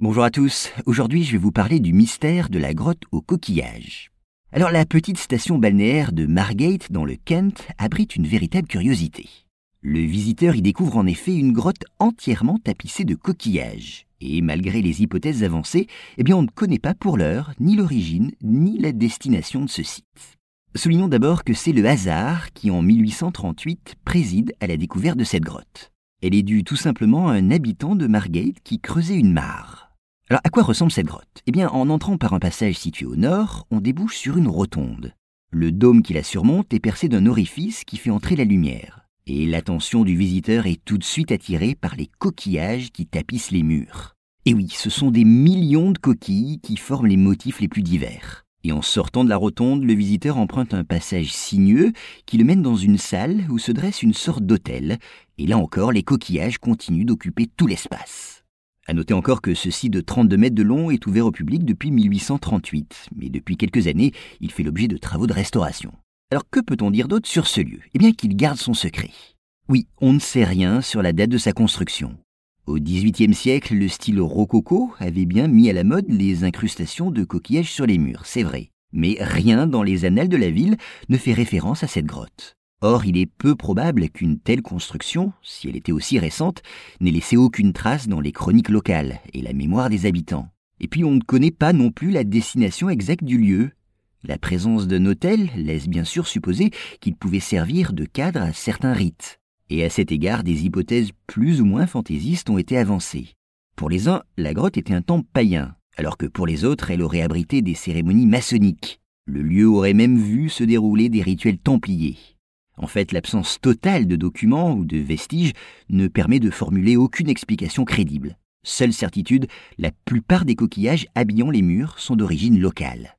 Bonjour à tous, aujourd'hui je vais vous parler du mystère de la grotte aux coquillages. Alors la petite station balnéaire de Margate dans le Kent abrite une véritable curiosité. Le visiteur y découvre en effet une grotte entièrement tapissée de coquillages. Et malgré les hypothèses avancées, eh bien on ne connaît pas pour l'heure ni l'origine ni la destination de ce site. Soulignons d'abord que c'est le hasard qui en 1838 préside à la découverte de cette grotte. Elle est due tout simplement à un habitant de Margate qui creusait une mare. Alors à quoi ressemble cette grotte? Eh bien, en entrant par un passage situé au nord, on débouche sur une rotonde. Le dôme qui la surmonte est percé d'un orifice qui fait entrer la lumière. Et l'attention du visiteur est tout de suite attirée par les coquillages qui tapissent les murs. Et oui, ce sont des millions de coquilles qui forment les motifs les plus divers. Et en sortant de la rotonde, le visiteur emprunte un passage sinueux qui le mène dans une salle où se dresse une sorte d'hôtel. Et là encore, les coquillages continuent d'occuper tout l'espace. À noter encore que ce site de 32 mètres de long est ouvert au public depuis 1838, mais depuis quelques années, il fait l'objet de travaux de restauration. Alors que peut-on dire d'autre sur ce lieu? Eh bien qu'il garde son secret. Oui, on ne sait rien sur la date de sa construction. Au XVIIIe siècle, le style rococo avait bien mis à la mode les incrustations de coquillages sur les murs, c'est vrai. Mais rien dans les annales de la ville ne fait référence à cette grotte. Or, il est peu probable qu'une telle construction, si elle était aussi récente, n'ait laissé aucune trace dans les chroniques locales et la mémoire des habitants. Et puis on ne connaît pas non plus la destination exacte du lieu. La présence d'un hôtel laisse bien sûr supposer qu'il pouvait servir de cadre à certains rites. Et à cet égard, des hypothèses plus ou moins fantaisistes ont été avancées. Pour les uns, la grotte était un temple païen, alors que pour les autres, elle aurait abrité des cérémonies maçonniques. Le lieu aurait même vu se dérouler des rituels templiers. En fait, l'absence totale de documents ou de vestiges ne permet de formuler aucune explication crédible. Seule certitude, la plupart des coquillages habillant les murs sont d'origine locale.